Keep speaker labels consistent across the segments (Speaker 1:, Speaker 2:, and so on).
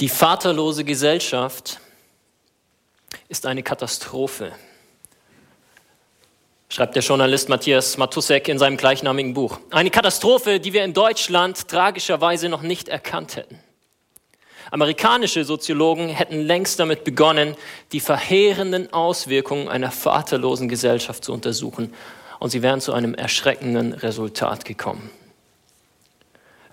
Speaker 1: Die vaterlose Gesellschaft ist eine Katastrophe, schreibt der Journalist Matthias Matusek in seinem gleichnamigen Buch. Eine Katastrophe, die wir in Deutschland tragischerweise noch nicht erkannt hätten. Amerikanische Soziologen hätten längst damit begonnen, die verheerenden Auswirkungen einer vaterlosen Gesellschaft zu untersuchen, und sie wären zu einem erschreckenden Resultat gekommen.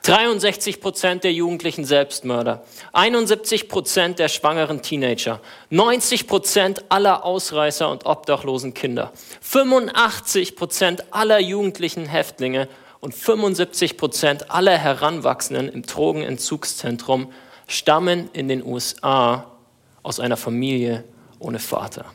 Speaker 1: 63 Prozent der jugendlichen Selbstmörder, 71 Prozent der schwangeren Teenager, 90 Prozent aller Ausreißer und obdachlosen Kinder, 85 Prozent aller jugendlichen Häftlinge und 75 Prozent aller Heranwachsenden im Drogenentzugszentrum stammen in den USA aus einer Familie ohne Vater.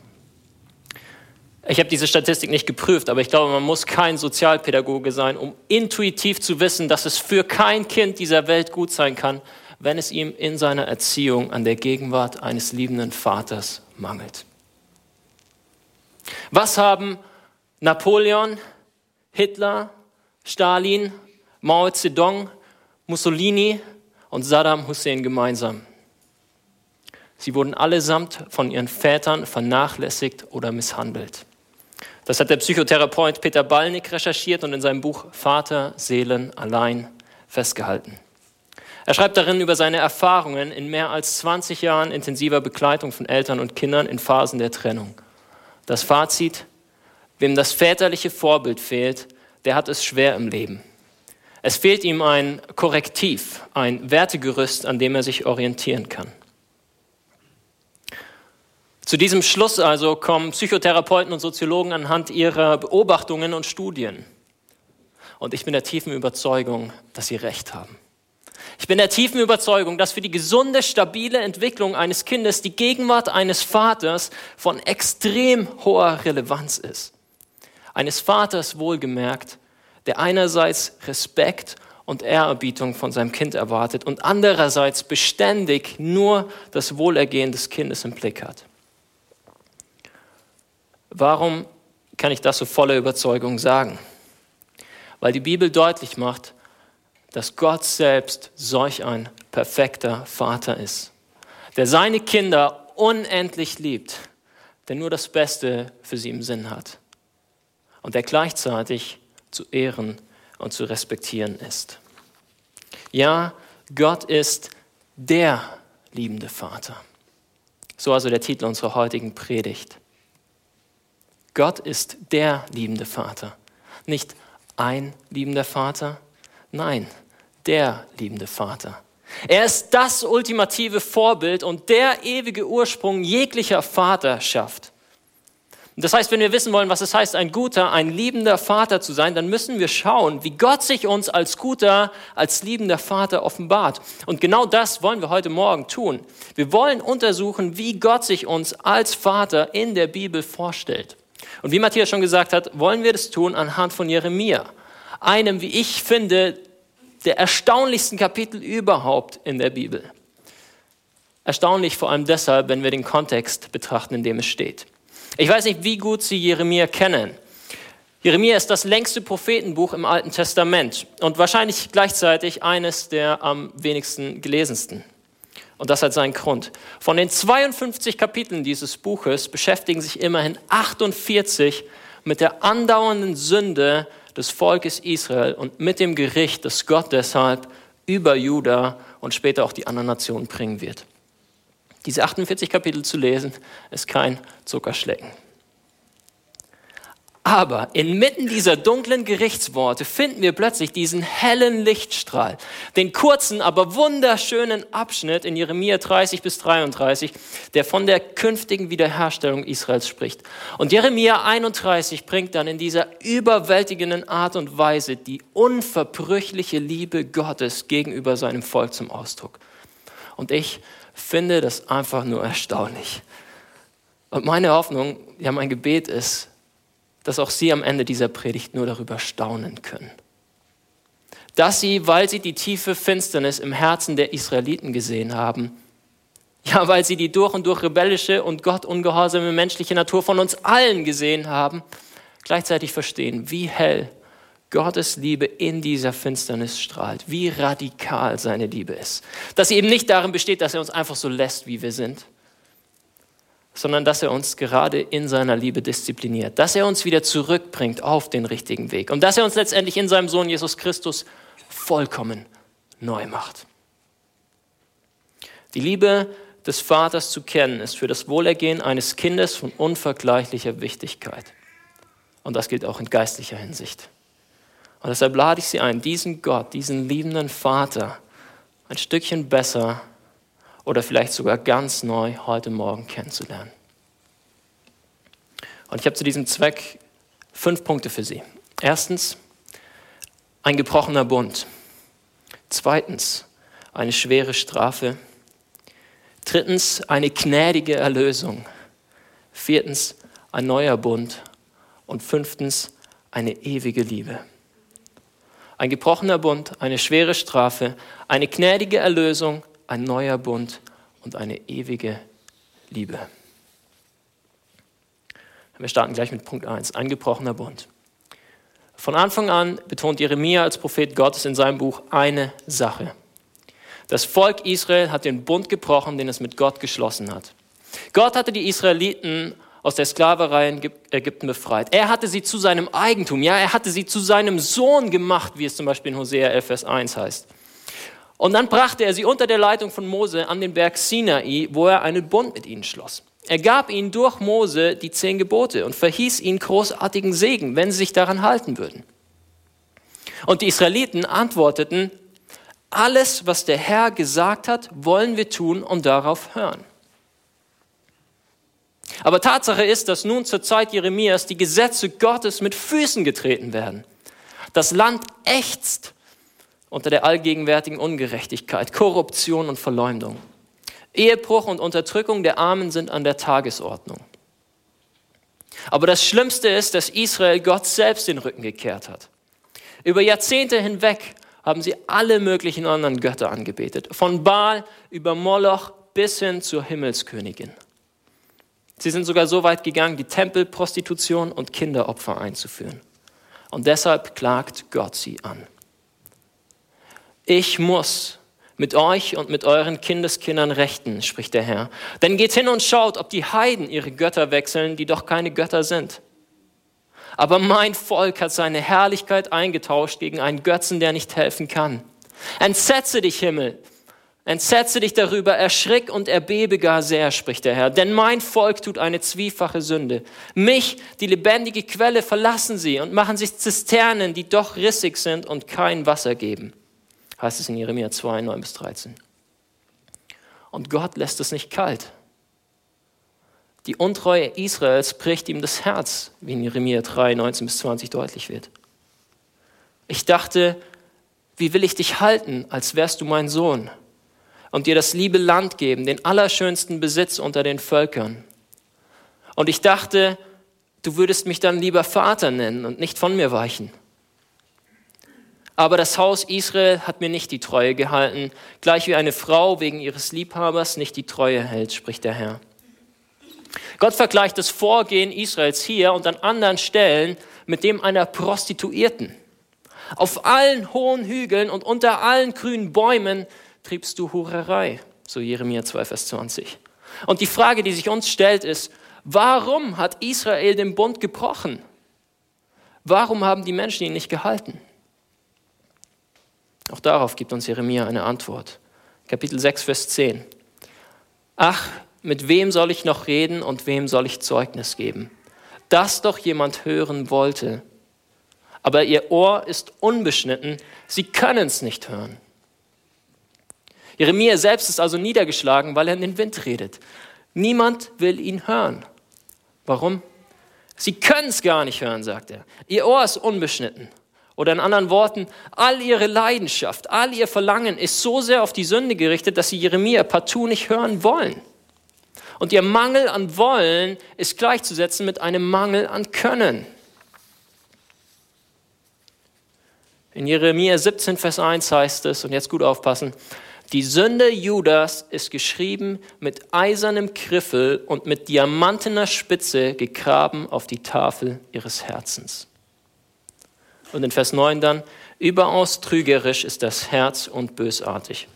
Speaker 1: Ich habe diese Statistik nicht geprüft, aber ich glaube, man muss kein Sozialpädagoge sein, um intuitiv zu wissen, dass es für kein Kind dieser Welt gut sein kann, wenn es ihm in seiner Erziehung an der Gegenwart eines liebenden Vaters mangelt. Was haben Napoleon, Hitler, Stalin, Mao Zedong, Mussolini und Saddam Hussein gemeinsam? Sie wurden allesamt von ihren Vätern vernachlässigt oder misshandelt. Das hat der Psychotherapeut Peter Ballnick recherchiert und in seinem Buch Vater, Seelen, allein festgehalten. Er schreibt darin über seine Erfahrungen in mehr als 20 Jahren intensiver Begleitung von Eltern und Kindern in Phasen der Trennung. Das Fazit, wem das väterliche Vorbild fehlt, der hat es schwer im Leben. Es fehlt ihm ein Korrektiv, ein Wertegerüst, an dem er sich orientieren kann. Zu diesem Schluss also kommen Psychotherapeuten und Soziologen anhand ihrer Beobachtungen und Studien. Und ich bin der tiefen Überzeugung, dass sie recht haben. Ich bin der tiefen Überzeugung, dass für die gesunde, stabile Entwicklung eines Kindes die Gegenwart eines Vaters von extrem hoher Relevanz ist. Eines Vaters wohlgemerkt, der einerseits Respekt und Ehrerbietung von seinem Kind erwartet und andererseits beständig nur das Wohlergehen des Kindes im Blick hat. Warum kann ich das so voller Überzeugung sagen? Weil die Bibel deutlich macht, dass Gott selbst solch ein perfekter Vater ist, der seine Kinder unendlich liebt, der nur das Beste für sie im Sinn hat und der gleichzeitig zu ehren und zu respektieren ist. Ja, Gott ist der liebende Vater. So also der Titel unserer heutigen Predigt. Gott ist der liebende Vater. Nicht ein liebender Vater, nein, der liebende Vater. Er ist das ultimative Vorbild und der ewige Ursprung jeglicher Vaterschaft. Das heißt, wenn wir wissen wollen, was es heißt, ein guter, ein liebender Vater zu sein, dann müssen wir schauen, wie Gott sich uns als guter, als liebender Vater offenbart. Und genau das wollen wir heute Morgen tun. Wir wollen untersuchen, wie Gott sich uns als Vater in der Bibel vorstellt. Und wie Matthias schon gesagt hat, wollen wir das tun anhand von Jeremia, einem, wie ich finde, der erstaunlichsten Kapitel überhaupt in der Bibel. Erstaunlich vor allem deshalb, wenn wir den Kontext betrachten, in dem es steht. Ich weiß nicht, wie gut Sie Jeremia kennen. Jeremia ist das längste Prophetenbuch im Alten Testament und wahrscheinlich gleichzeitig eines der am wenigsten gelesensten. Und das hat seinen Grund. Von den 52 Kapiteln dieses Buches beschäftigen sich immerhin 48 mit der andauernden Sünde des Volkes Israel und mit dem Gericht, das Gott deshalb über Juda und später auch die anderen Nationen bringen wird. Diese 48 Kapitel zu lesen, ist kein Zuckerschlecken. Aber inmitten dieser dunklen Gerichtsworte finden wir plötzlich diesen hellen Lichtstrahl, den kurzen, aber wunderschönen Abschnitt in Jeremia 30 bis 33, der von der künftigen Wiederherstellung Israels spricht. Und Jeremia 31 bringt dann in dieser überwältigenden Art und Weise die unverbrüchliche Liebe Gottes gegenüber seinem Volk zum Ausdruck. Und ich finde das einfach nur erstaunlich. Und meine Hoffnung, ja mein Gebet ist, dass auch Sie am Ende dieser Predigt nur darüber staunen können. Dass Sie, weil Sie die tiefe Finsternis im Herzen der Israeliten gesehen haben, ja, weil Sie die durch und durch rebellische und gottungehorsame menschliche Natur von uns allen gesehen haben, gleichzeitig verstehen, wie hell Gottes Liebe in dieser Finsternis strahlt, wie radikal seine Liebe ist. Dass sie eben nicht darin besteht, dass er uns einfach so lässt, wie wir sind, sondern dass er uns gerade in seiner Liebe diszipliniert, dass er uns wieder zurückbringt auf den richtigen Weg und dass er uns letztendlich in seinem Sohn Jesus Christus vollkommen neu macht. Die Liebe des Vaters zu kennen ist für das Wohlergehen eines Kindes von unvergleichlicher Wichtigkeit. Und das gilt auch in geistlicher Hinsicht. Und deshalb lade ich Sie ein, diesen Gott, diesen liebenden Vater ein Stückchen besser oder vielleicht sogar ganz neu heute Morgen kennenzulernen. Und ich habe zu diesem Zweck fünf Punkte für Sie. Erstens, ein gebrochener Bund. Zweitens, eine schwere Strafe. Drittens, eine gnädige Erlösung. Viertens, ein neuer Bund. Und fünftens, eine ewige Liebe ein gebrochener Bund, eine schwere Strafe, eine gnädige Erlösung, ein neuer Bund und eine ewige Liebe. Wir starten gleich mit Punkt 1, ein gebrochener Bund. Von Anfang an betont Jeremia als Prophet Gottes in seinem Buch eine Sache. Das Volk Israel hat den Bund gebrochen, den es mit Gott geschlossen hat. Gott hatte die Israeliten aus der Sklaverei in Ägypten befreit. Er hatte sie zu seinem Eigentum, ja, er hatte sie zu seinem Sohn gemacht, wie es zum Beispiel in Hosea 11, Vers 1 heißt. Und dann brachte er sie unter der Leitung von Mose an den Berg Sinai, wo er einen Bund mit ihnen schloss. Er gab ihnen durch Mose die zehn Gebote und verhieß ihnen großartigen Segen, wenn sie sich daran halten würden. Und die Israeliten antworteten, alles, was der Herr gesagt hat, wollen wir tun und darauf hören. Aber Tatsache ist, dass nun zur Zeit Jeremias die Gesetze Gottes mit Füßen getreten werden. Das Land ächzt unter der allgegenwärtigen Ungerechtigkeit, Korruption und Verleumdung. Ehebruch und Unterdrückung der Armen sind an der Tagesordnung. Aber das Schlimmste ist, dass Israel Gott selbst den Rücken gekehrt hat. Über Jahrzehnte hinweg haben sie alle möglichen anderen Götter angebetet, von Baal über Moloch bis hin zur Himmelskönigin. Sie sind sogar so weit gegangen, die Tempelprostitution und Kinderopfer einzuführen. Und deshalb klagt Gott sie an. Ich muss mit euch und mit euren Kindeskindern rechten, spricht der Herr. Denn geht hin und schaut, ob die Heiden ihre Götter wechseln, die doch keine Götter sind. Aber mein Volk hat seine Herrlichkeit eingetauscht gegen einen Götzen, der nicht helfen kann. Entsetze dich, Himmel, Entsetze dich darüber, erschrick und erbebe gar sehr, spricht der Herr. Denn mein Volk tut eine zwiefache Sünde. Mich, die lebendige Quelle, verlassen sie und machen sich Zisternen, die doch rissig sind und kein Wasser geben. Heißt es in Jeremia 2, 9 bis 13. Und Gott lässt es nicht kalt. Die Untreue Israels bricht ihm das Herz, wie in Jeremia 3, 19 bis 20 deutlich wird. Ich dachte, wie will ich dich halten, als wärst du mein Sohn? und dir das liebe Land geben, den allerschönsten Besitz unter den Völkern. Und ich dachte, du würdest mich dann lieber Vater nennen und nicht von mir weichen. Aber das Haus Israel hat mir nicht die Treue gehalten, gleich wie eine Frau wegen ihres Liebhabers nicht die Treue hält, spricht der Herr. Gott vergleicht das Vorgehen Israels hier und an anderen Stellen mit dem einer Prostituierten. Auf allen hohen Hügeln und unter allen grünen Bäumen triebst du Hurerei, so Jeremia 2, Vers 20. Und die Frage, die sich uns stellt, ist, warum hat Israel den Bund gebrochen? Warum haben die Menschen ihn nicht gehalten? Auch darauf gibt uns Jeremia eine Antwort. Kapitel 6, Vers 10. Ach, mit wem soll ich noch reden und wem soll ich Zeugnis geben? Dass doch jemand hören wollte. Aber ihr Ohr ist unbeschnitten, sie können es nicht hören. Jeremia selbst ist also niedergeschlagen, weil er in den Wind redet. Niemand will ihn hören. Warum? Sie können es gar nicht hören, sagt er. Ihr Ohr ist unbeschnitten. Oder in anderen Worten, all ihre Leidenschaft, all ihr Verlangen ist so sehr auf die Sünde gerichtet, dass sie Jeremia partout nicht hören wollen. Und ihr Mangel an Wollen ist gleichzusetzen mit einem Mangel an Können. In Jeremia 17, Vers 1 heißt es, und jetzt gut aufpassen, die Sünde Judas ist geschrieben mit eisernem Griffel und mit diamantener Spitze gegraben auf die Tafel ihres Herzens. Und in Vers 9 dann, überaus trügerisch ist das Herz und bösartig.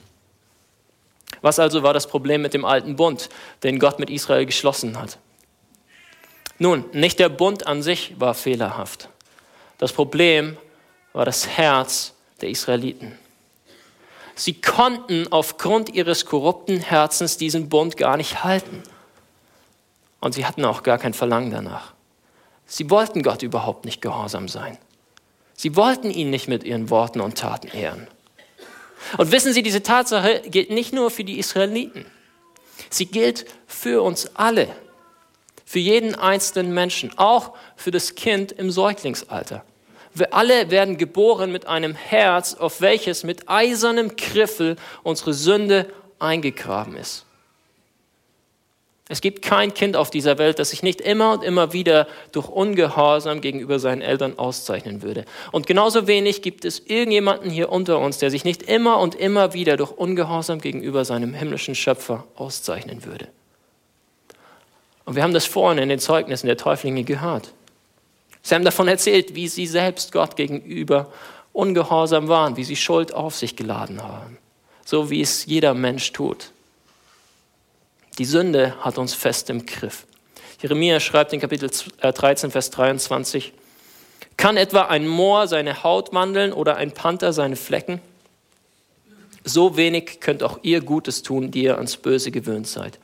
Speaker 1: Was also war das Problem mit dem alten Bund, den Gott mit Israel geschlossen hat? Nun, nicht der Bund an sich war fehlerhaft. Das Problem war das Herz der Israeliten. Sie konnten aufgrund ihres korrupten Herzens diesen Bund gar nicht halten. Und sie hatten auch gar kein Verlangen danach. Sie wollten Gott überhaupt nicht gehorsam sein. Sie wollten ihn nicht mit ihren Worten und Taten ehren. Und wissen Sie, diese Tatsache gilt nicht nur für die Israeliten. Sie gilt für uns alle. Für jeden einzelnen Menschen. Auch für das Kind im Säuglingsalter. Wir alle werden geboren mit einem Herz, auf welches mit eisernem Griffel unsere Sünde eingegraben ist. Es gibt kein Kind auf dieser Welt, das sich nicht immer und immer wieder durch Ungehorsam gegenüber seinen Eltern auszeichnen würde. Und genauso wenig gibt es irgendjemanden hier unter uns, der sich nicht immer und immer wieder durch Ungehorsam gegenüber seinem himmlischen Schöpfer auszeichnen würde. Und wir haben das vorhin in den Zeugnissen der Täuflinge gehört. Sie haben davon erzählt, wie sie selbst Gott gegenüber ungehorsam waren, wie sie Schuld auf sich geladen haben. So wie es jeder Mensch tut. Die Sünde hat uns fest im Griff. Jeremia schreibt in Kapitel 13, äh, Vers 23, kann etwa ein Moor seine Haut wandeln oder ein Panther seine Flecken? So wenig könnt auch ihr Gutes tun, die ihr ans Böse gewöhnt seid.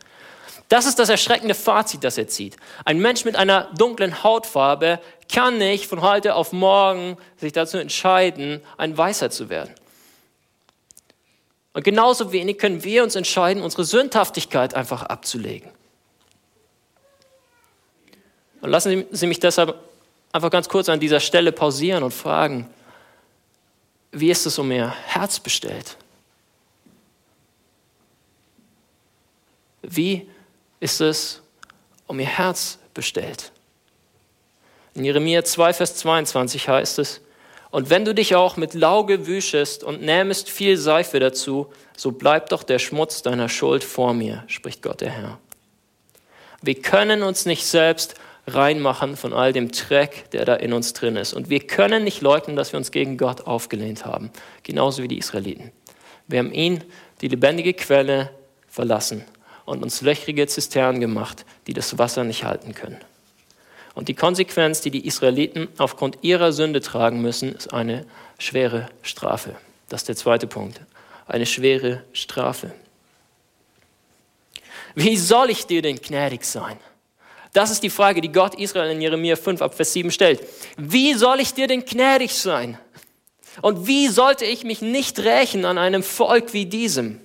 Speaker 1: Das ist das erschreckende Fazit, das er zieht. Ein Mensch mit einer dunklen Hautfarbe kann nicht von heute auf morgen sich dazu entscheiden, ein Weißer zu werden. Und genauso wenig können wir uns entscheiden, unsere Sündhaftigkeit einfach abzulegen. Und lassen Sie mich deshalb einfach ganz kurz an dieser Stelle pausieren und fragen, wie ist es um Ihr Herz bestellt? Wie ist es um Ihr Herz bestellt? In Jeremia 2, Vers 22 heißt es, und wenn du dich auch mit Lauge wüschest und nähmest viel Seife dazu, so bleibt doch der Schmutz deiner Schuld vor mir, spricht Gott der Herr. Wir können uns nicht selbst reinmachen von all dem Dreck, der da in uns drin ist. Und wir können nicht leugnen, dass wir uns gegen Gott aufgelehnt haben, genauso wie die Israeliten. Wir haben ihn, die lebendige Quelle, verlassen und uns löchrige Zisternen gemacht, die das Wasser nicht halten können. Und die Konsequenz, die die Israeliten aufgrund ihrer Sünde tragen müssen, ist eine schwere Strafe. Das ist der zweite Punkt. Eine schwere Strafe. Wie soll ich dir denn gnädig sein? Das ist die Frage, die Gott Israel in Jeremia 5 ab Vers 7 stellt. Wie soll ich dir denn gnädig sein? Und wie sollte ich mich nicht rächen an einem Volk wie diesem?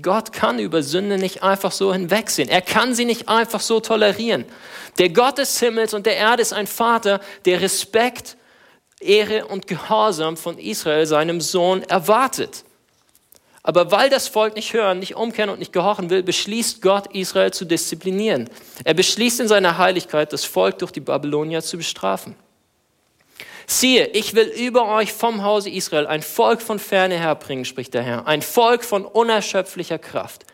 Speaker 1: Gott kann über Sünde nicht einfach so hinwegsehen. Er kann sie nicht einfach so tolerieren. Der Gott des Himmels und der Erde ist ein Vater, der Respekt, Ehre und Gehorsam von Israel, seinem Sohn, erwartet. Aber weil das Volk nicht hören, nicht umkehren und nicht gehorchen will, beschließt Gott, Israel zu disziplinieren. Er beschließt in seiner Heiligkeit, das Volk durch die Babylonier zu bestrafen. Siehe, ich will über euch vom Hause Israel ein Volk von ferne herbringen, spricht der Herr, ein Volk von unerschöpflicher Kraft.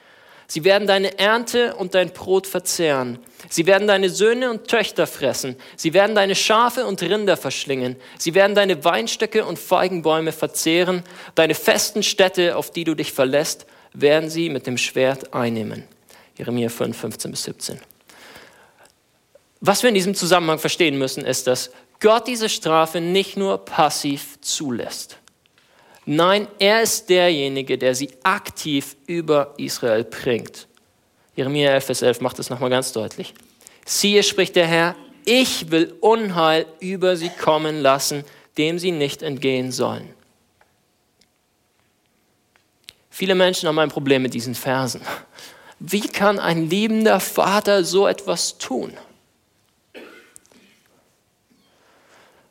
Speaker 1: Sie werden deine Ernte und dein Brot verzehren. Sie werden deine Söhne und Töchter fressen. Sie werden deine Schafe und Rinder verschlingen. Sie werden deine Weinstöcke und Feigenbäume verzehren. Deine festen Städte, auf die du dich verlässt, werden sie mit dem Schwert einnehmen. Jeremia 5, 15 bis 17. Was wir in diesem Zusammenhang verstehen müssen, ist, dass Gott diese Strafe nicht nur passiv zulässt. Nein, er ist derjenige, der sie aktiv über Israel bringt. Jeremia 11, Vers 11 macht es nochmal ganz deutlich. Siehe, spricht der Herr, ich will Unheil über sie kommen lassen, dem sie nicht entgehen sollen. Viele Menschen haben ein Problem mit diesen Versen. Wie kann ein liebender Vater so etwas tun?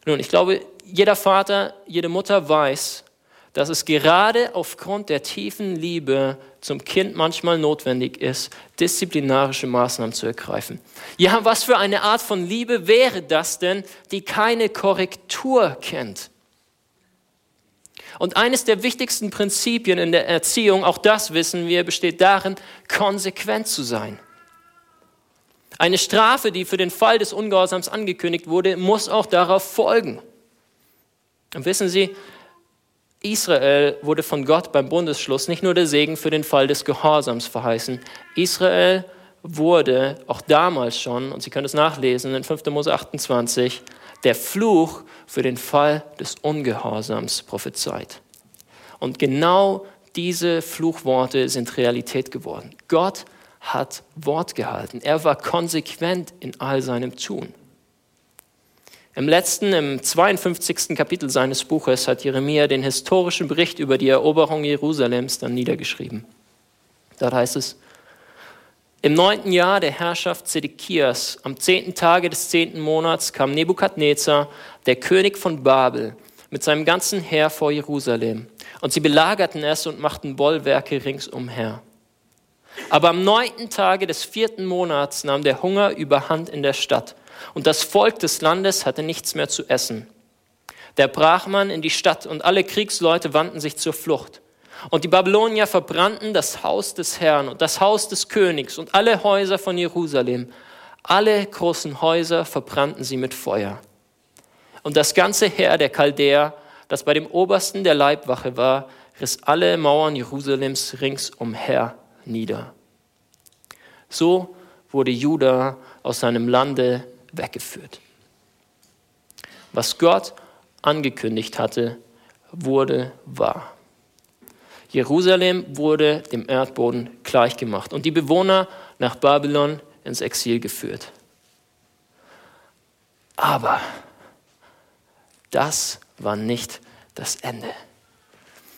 Speaker 1: Nun, ich glaube, jeder Vater, jede Mutter weiß, dass es gerade aufgrund der tiefen Liebe zum Kind manchmal notwendig ist, disziplinarische Maßnahmen zu ergreifen. Ja, was für eine Art von Liebe wäre das denn, die keine Korrektur kennt? Und eines der wichtigsten Prinzipien in der Erziehung, auch das wissen wir, besteht darin, konsequent zu sein. Eine Strafe, die für den Fall des Ungehorsams angekündigt wurde, muss auch darauf folgen. Und wissen Sie, Israel wurde von Gott beim Bundesschluss nicht nur der Segen für den Fall des Gehorsams verheißen. Israel wurde auch damals schon, und Sie können es nachlesen in 5. Mose 28, der Fluch für den Fall des Ungehorsams prophezeit. Und genau diese Fluchworte sind Realität geworden. Gott hat Wort gehalten. Er war konsequent in all seinem Tun. Im letzten, im 52. Kapitel seines Buches hat Jeremia den historischen Bericht über die Eroberung Jerusalems dann niedergeschrieben. Dort heißt es, im neunten Jahr der Herrschaft Zedekias, am zehnten Tage des zehnten Monats, kam Nebukadnezar, der König von Babel, mit seinem ganzen Heer vor Jerusalem. Und sie belagerten es und machten Bollwerke ringsumher. Aber am neunten Tage des vierten Monats nahm der Hunger überhand in der Stadt, und das Volk des Landes hatte nichts mehr zu essen. Da brach man in die Stadt, und alle Kriegsleute wandten sich zur Flucht. Und die Babylonier verbrannten das Haus des Herrn und das Haus des Königs und alle Häuser von Jerusalem. Alle großen Häuser verbrannten sie mit Feuer. Und das ganze Heer der Chaldäer, das bei dem Obersten der Leibwache war, riss alle Mauern Jerusalems ringsumher nieder. So wurde Juda aus seinem Lande weggeführt. Was Gott angekündigt hatte, wurde wahr. Jerusalem wurde dem Erdboden gleichgemacht und die Bewohner nach Babylon ins Exil geführt. Aber das war nicht das Ende.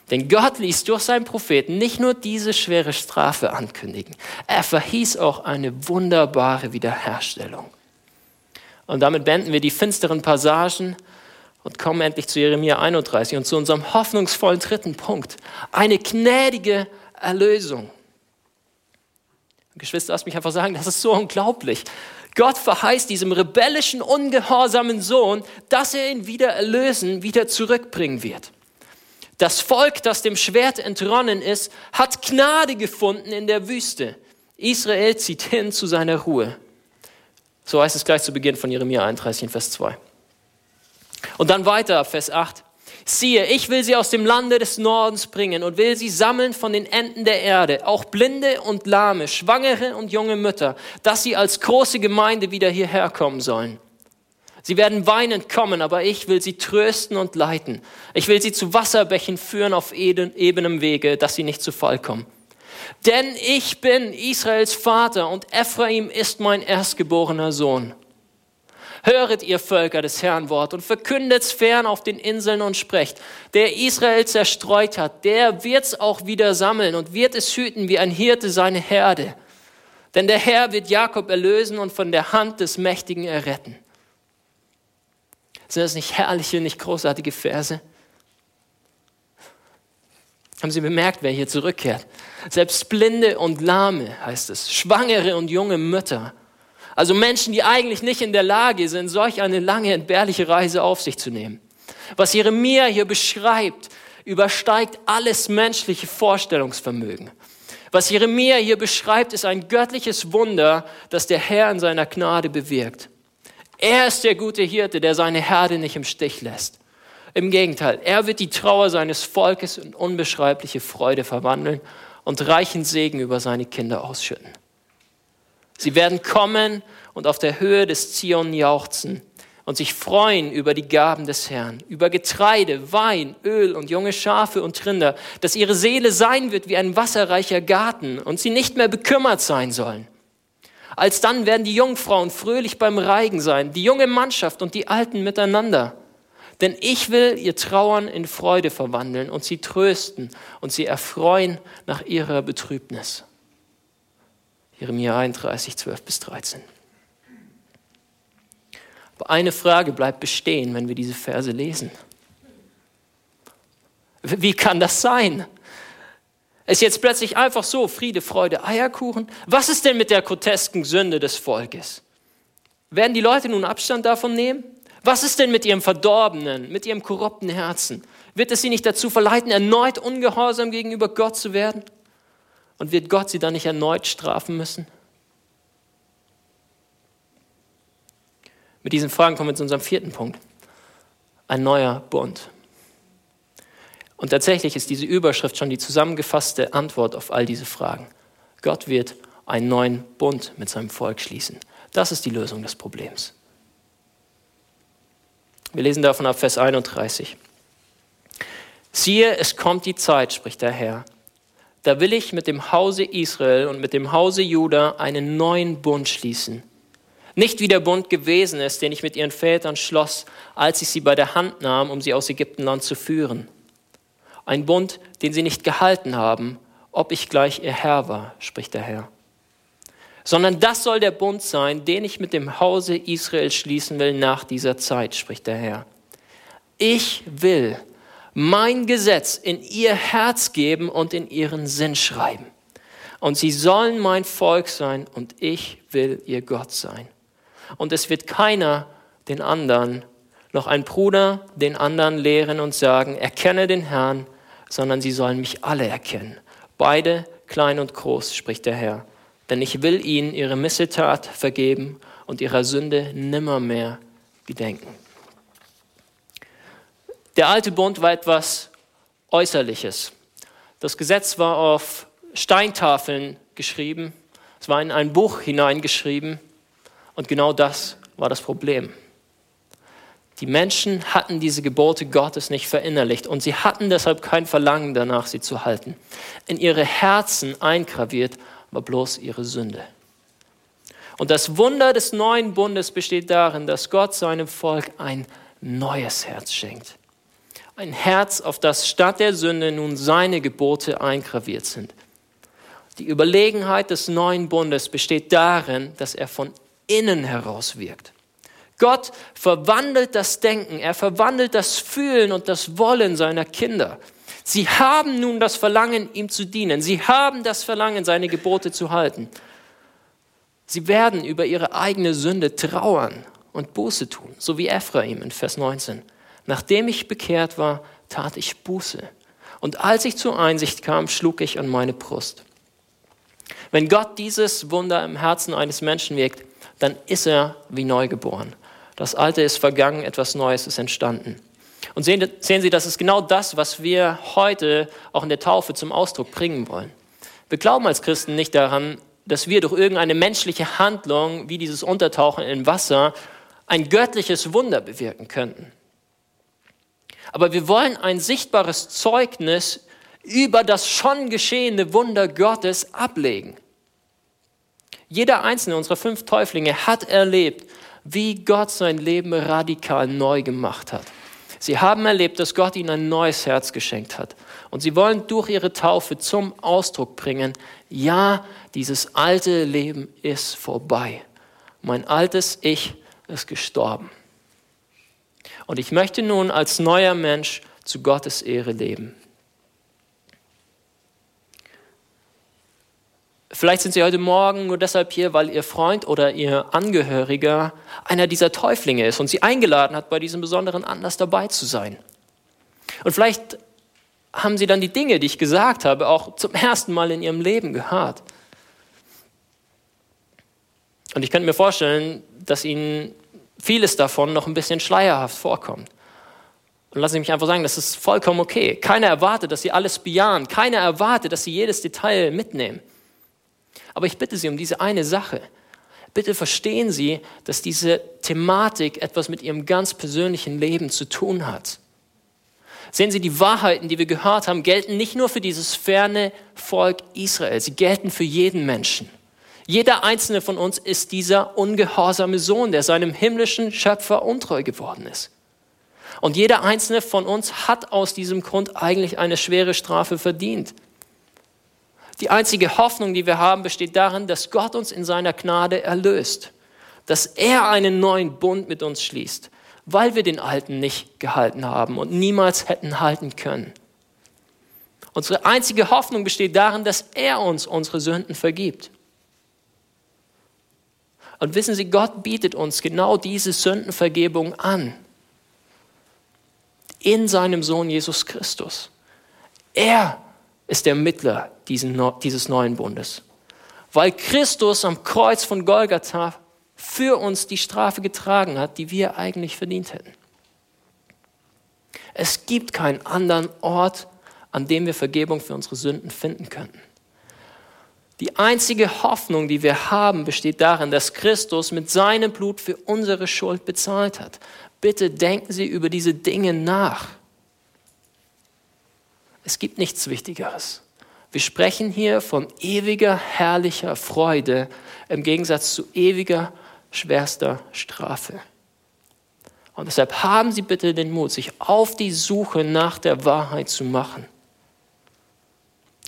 Speaker 1: Denn Gott ließ durch seinen Propheten nicht nur diese schwere Strafe ankündigen, er verhieß auch eine wunderbare Wiederherstellung. Und damit beenden wir die finsteren Passagen und kommen endlich zu Jeremia 31 und zu unserem hoffnungsvollen dritten Punkt. Eine gnädige Erlösung. Geschwister, lasst mich einfach sagen, das ist so unglaublich. Gott verheißt diesem rebellischen, ungehorsamen Sohn, dass er ihn wieder erlösen, wieder zurückbringen wird. Das Volk, das dem Schwert entronnen ist, hat Gnade gefunden in der Wüste. Israel zieht hin zu seiner Ruhe. So heißt es gleich zu Beginn von Jeremia 31, Vers 2. Und dann weiter, Vers 8. Siehe, ich will sie aus dem Lande des Nordens bringen und will sie sammeln von den Enden der Erde, auch Blinde und Lahme, Schwangere und junge Mütter, dass sie als große Gemeinde wieder hierher kommen sollen. Sie werden weinend kommen, aber ich will sie trösten und leiten. Ich will sie zu Wasserbächen führen auf ebenem Wege, dass sie nicht zu Fall kommen. Denn ich bin Israels Vater und Ephraim ist mein erstgeborener Sohn. Höret ihr Völker des Herrn Wort und verkündet's fern auf den Inseln und sprecht. Der Israel zerstreut hat, der wird's auch wieder sammeln und wird es hüten wie ein Hirte seine Herde. Denn der Herr wird Jakob erlösen und von der Hand des Mächtigen erretten. Sind das nicht herrliche, nicht großartige Verse? Haben Sie bemerkt, wer hier zurückkehrt? Selbst Blinde und Lahme heißt es, Schwangere und junge Mütter also Menschen, die eigentlich nicht in der Lage sind, solch eine lange, entbehrliche Reise auf sich zu nehmen. Was Jeremia hier beschreibt, übersteigt alles menschliche Vorstellungsvermögen. Was Jeremia hier beschreibt, ist ein göttliches Wunder, das der Herr in seiner Gnade bewirkt. Er ist der gute Hirte, der seine Herde nicht im Stich lässt. Im Gegenteil, er wird die Trauer seines Volkes in unbeschreibliche Freude verwandeln und reichen Segen über seine Kinder ausschütten. Sie werden kommen und auf der Höhe des Zion jauchzen und sich freuen über die Gaben des Herrn, über Getreide, Wein, Öl und junge Schafe und Rinder, dass ihre Seele sein wird wie ein wasserreicher Garten und sie nicht mehr bekümmert sein sollen. Alsdann werden die Jungfrauen fröhlich beim Reigen sein, die junge Mannschaft und die Alten miteinander. Denn ich will ihr Trauern in Freude verwandeln und sie trösten und sie erfreuen nach ihrer Betrübnis. Jeremia 31, 12 bis 13. Aber eine Frage bleibt bestehen, wenn wir diese Verse lesen. Wie kann das sein? Ist jetzt plötzlich einfach so Friede, Freude, Eierkuchen? Was ist denn mit der grotesken Sünde des Volkes? Werden die Leute nun Abstand davon nehmen? Was ist denn mit ihrem verdorbenen, mit ihrem korrupten Herzen? Wird es sie nicht dazu verleiten, erneut ungehorsam gegenüber Gott zu werden? Und wird Gott sie dann nicht erneut strafen müssen? Mit diesen Fragen kommen wir zu unserem vierten Punkt. Ein neuer Bund. Und tatsächlich ist diese Überschrift schon die zusammengefasste Antwort auf all diese Fragen. Gott wird einen neuen Bund mit seinem Volk schließen. Das ist die Lösung des Problems. Wir lesen davon ab Vers 31. Siehe, es kommt die Zeit, spricht der Herr. Da will ich mit dem Hause Israel und mit dem Hause Juda einen neuen Bund schließen. Nicht wie der Bund gewesen ist, den ich mit ihren Vätern schloss, als ich sie bei der Hand nahm, um sie aus Ägyptenland zu führen. Ein Bund, den sie nicht gehalten haben, ob ich gleich ihr Herr war, spricht der Herr. Sondern das soll der Bund sein, den ich mit dem Hause Israel schließen will nach dieser Zeit, spricht der Herr. Ich will mein Gesetz in ihr Herz geben und in ihren Sinn schreiben. Und sie sollen mein Volk sein und ich will ihr Gott sein. Und es wird keiner den anderen, noch ein Bruder den anderen lehren und sagen, erkenne den Herrn, sondern sie sollen mich alle erkennen. Beide, klein und groß, spricht der Herr. Denn ich will ihnen ihre Missetat vergeben und ihrer Sünde nimmermehr gedenken. Der alte Bund war etwas Äußerliches. Das Gesetz war auf Steintafeln geschrieben, es war in ein Buch hineingeschrieben und genau das war das Problem. Die Menschen hatten diese Gebote Gottes nicht verinnerlicht und sie hatten deshalb kein Verlangen danach, sie zu halten. In ihre Herzen eingraviert war bloß ihre Sünde. Und das Wunder des neuen Bundes besteht darin, dass Gott seinem Volk ein neues Herz schenkt. Ein Herz, auf das statt der Sünde nun seine Gebote eingraviert sind. Die Überlegenheit des neuen Bundes besteht darin, dass er von innen heraus wirkt. Gott verwandelt das Denken, er verwandelt das Fühlen und das Wollen seiner Kinder. Sie haben nun das Verlangen, ihm zu dienen. Sie haben das Verlangen, seine Gebote zu halten. Sie werden über ihre eigene Sünde trauern und Buße tun, so wie Ephraim in Vers 19. Nachdem ich bekehrt war, tat ich Buße. Und als ich zur Einsicht kam, schlug ich an meine Brust. Wenn Gott dieses Wunder im Herzen eines Menschen wirkt, dann ist er wie neugeboren. Das Alte ist vergangen, etwas Neues ist entstanden. Und sehen, sehen Sie, das ist genau das, was wir heute auch in der Taufe zum Ausdruck bringen wollen. Wir glauben als Christen nicht daran, dass wir durch irgendeine menschliche Handlung, wie dieses Untertauchen in Wasser, ein göttliches Wunder bewirken könnten. Aber wir wollen ein sichtbares Zeugnis über das schon geschehene Wunder Gottes ablegen. Jeder einzelne unserer fünf Täuflinge hat erlebt, wie Gott sein Leben radikal neu gemacht hat. Sie haben erlebt, dass Gott ihnen ein neues Herz geschenkt hat. Und sie wollen durch ihre Taufe zum Ausdruck bringen, ja, dieses alte Leben ist vorbei. Mein altes Ich ist gestorben. Und ich möchte nun als neuer Mensch zu Gottes Ehre leben. Vielleicht sind Sie heute Morgen nur deshalb hier, weil Ihr Freund oder Ihr Angehöriger einer dieser Täuflinge ist und Sie eingeladen hat, bei diesem besonderen Anlass dabei zu sein. Und vielleicht haben Sie dann die Dinge, die ich gesagt habe, auch zum ersten Mal in Ihrem Leben gehört. Und ich könnte mir vorstellen, dass Ihnen vieles davon noch ein bisschen schleierhaft vorkommt. Und lassen Sie mich einfach sagen, das ist vollkommen okay. Keiner erwartet, dass Sie alles bejahen. Keiner erwartet, dass Sie jedes Detail mitnehmen. Aber ich bitte Sie um diese eine Sache. Bitte verstehen Sie, dass diese Thematik etwas mit Ihrem ganz persönlichen Leben zu tun hat. Sehen Sie, die Wahrheiten, die wir gehört haben, gelten nicht nur für dieses ferne Volk Israel, sie gelten für jeden Menschen. Jeder einzelne von uns ist dieser ungehorsame Sohn, der seinem himmlischen Schöpfer untreu geworden ist. Und jeder einzelne von uns hat aus diesem Grund eigentlich eine schwere Strafe verdient. Die einzige Hoffnung, die wir haben, besteht darin, dass Gott uns in seiner Gnade erlöst, dass er einen neuen Bund mit uns schließt, weil wir den alten nicht gehalten haben und niemals hätten halten können. Unsere einzige Hoffnung besteht darin, dass er uns unsere Sünden vergibt. Und wissen Sie, Gott bietet uns genau diese Sündenvergebung an. In seinem Sohn Jesus Christus. Er ist der Mittler dieses neuen Bundes. Weil Christus am Kreuz von Golgatha für uns die Strafe getragen hat, die wir eigentlich verdient hätten. Es gibt keinen anderen Ort, an dem wir Vergebung für unsere Sünden finden könnten. Die einzige Hoffnung, die wir haben, besteht darin, dass Christus mit seinem Blut für unsere Schuld bezahlt hat. Bitte denken Sie über diese Dinge nach. Es gibt nichts Wichtigeres. Wir sprechen hier von ewiger, herrlicher Freude im Gegensatz zu ewiger, schwerster Strafe. Und deshalb haben Sie bitte den Mut, sich auf die Suche nach der Wahrheit zu machen.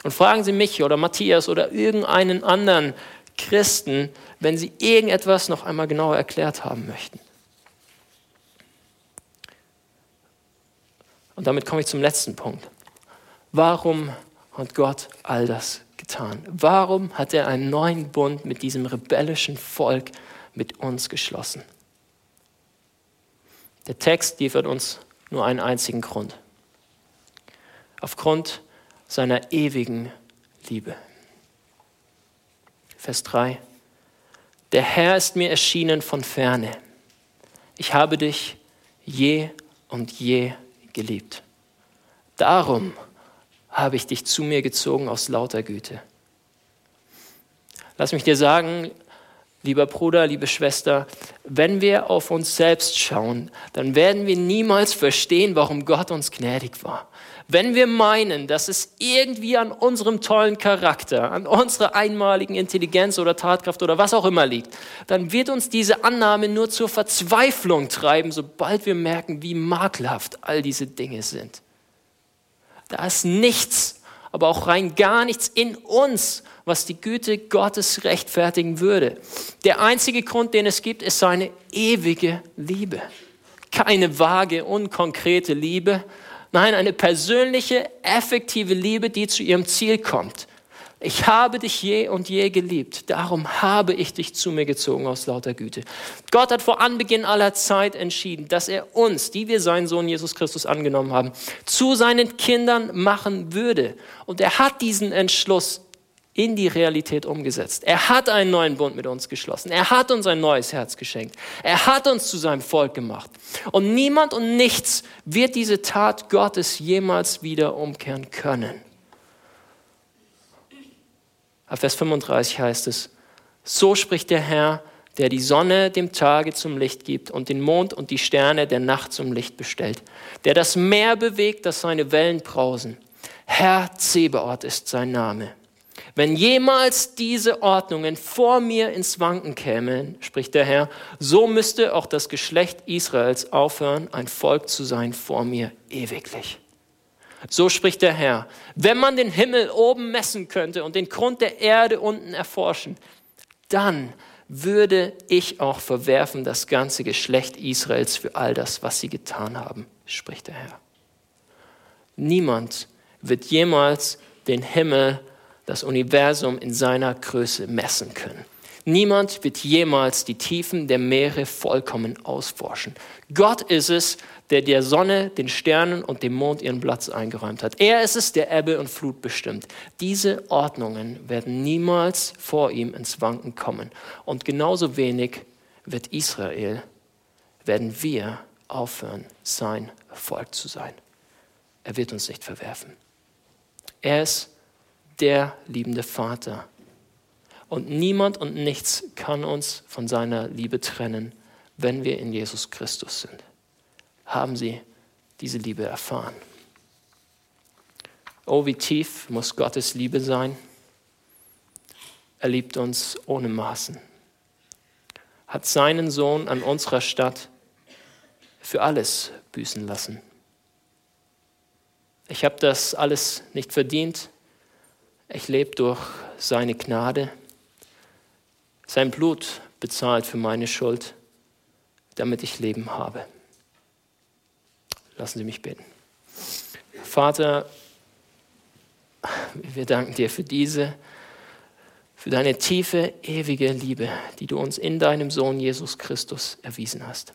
Speaker 1: Und fragen Sie mich oder Matthias oder irgendeinen anderen Christen, wenn Sie irgendetwas noch einmal genauer erklärt haben möchten. Und damit komme ich zum letzten Punkt. Warum hat Gott all das getan? Warum hat er einen neuen Bund mit diesem rebellischen Volk mit uns geschlossen? Der Text liefert uns nur einen einzigen Grund. Aufgrund seiner ewigen Liebe. Vers 3. Der Herr ist mir erschienen von ferne. Ich habe dich je und je geliebt. Darum habe ich dich zu mir gezogen aus lauter Güte. Lass mich dir sagen, lieber Bruder, liebe Schwester, wenn wir auf uns selbst schauen, dann werden wir niemals verstehen, warum Gott uns gnädig war. Wenn wir meinen, dass es irgendwie an unserem tollen Charakter, an unserer einmaligen Intelligenz oder Tatkraft oder was auch immer liegt, dann wird uns diese Annahme nur zur Verzweiflung treiben, sobald wir merken, wie makelhaft all diese Dinge sind. Da ist nichts, aber auch rein gar nichts in uns, was die Güte Gottes rechtfertigen würde. Der einzige Grund, den es gibt, ist seine ewige Liebe. Keine vage, unkonkrete Liebe, Nein, eine persönliche, effektive Liebe, die zu ihrem Ziel kommt. Ich habe dich je und je geliebt, darum habe ich dich zu mir gezogen aus lauter Güte. Gott hat vor Anbeginn aller Zeit entschieden, dass er uns, die wir seinen Sohn Jesus Christus angenommen haben, zu seinen Kindern machen würde. Und er hat diesen Entschluss in die Realität umgesetzt. Er hat einen neuen Bund mit uns geschlossen. Er hat uns ein neues Herz geschenkt. Er hat uns zu seinem Volk gemacht. Und niemand und nichts wird diese Tat Gottes jemals wieder umkehren können. Ab Vers 35 heißt es, so spricht der Herr, der die Sonne dem Tage zum Licht gibt und den Mond und die Sterne der Nacht zum Licht bestellt, der das Meer bewegt, dass seine Wellen brausen. Herr Zebeort ist sein Name. Wenn jemals diese Ordnungen vor mir ins Wanken kämen, spricht der Herr, so müsste auch das Geschlecht Israels aufhören, ein Volk zu sein vor mir ewiglich. So spricht der Herr. Wenn man den Himmel oben messen könnte und den Grund der Erde unten erforschen, dann würde ich auch verwerfen das ganze Geschlecht Israels für all das, was sie getan haben, spricht der Herr. Niemand wird jemals den Himmel das Universum in seiner Größe messen können. Niemand wird jemals die Tiefen der Meere vollkommen ausforschen. Gott ist es, der der Sonne, den Sternen und dem Mond ihren Platz eingeräumt hat. Er ist es, der Ebbe und Flut bestimmt. Diese Ordnungen werden niemals vor ihm ins Wanken kommen. Und genauso wenig wird Israel, werden wir aufhören, sein Volk zu sein. Er wird uns nicht verwerfen. Er ist der liebende Vater. Und niemand und nichts kann uns von seiner Liebe trennen, wenn wir in Jesus Christus sind. Haben Sie diese Liebe erfahren? Oh, wie tief muss Gottes Liebe sein? Er liebt uns ohne Maßen, hat seinen Sohn an unserer Stadt für alles büßen lassen. Ich habe das alles nicht verdient, ich lebe durch seine Gnade. Sein Blut bezahlt für meine Schuld, damit ich Leben habe. Lassen Sie mich beten. Vater, wir danken dir für diese, für deine tiefe, ewige Liebe, die du uns in deinem Sohn Jesus Christus erwiesen hast.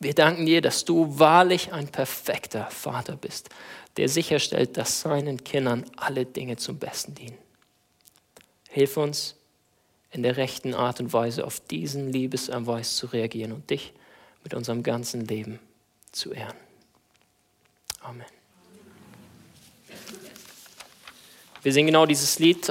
Speaker 1: Wir danken dir, dass du wahrlich ein perfekter Vater bist, der sicherstellt, dass seinen Kindern alle Dinge zum Besten dienen. Hilf uns, in der rechten Art und Weise auf diesen Liebeserweis zu reagieren und dich mit unserem ganzen Leben zu ehren. Amen. Wir singen genau dieses Lied.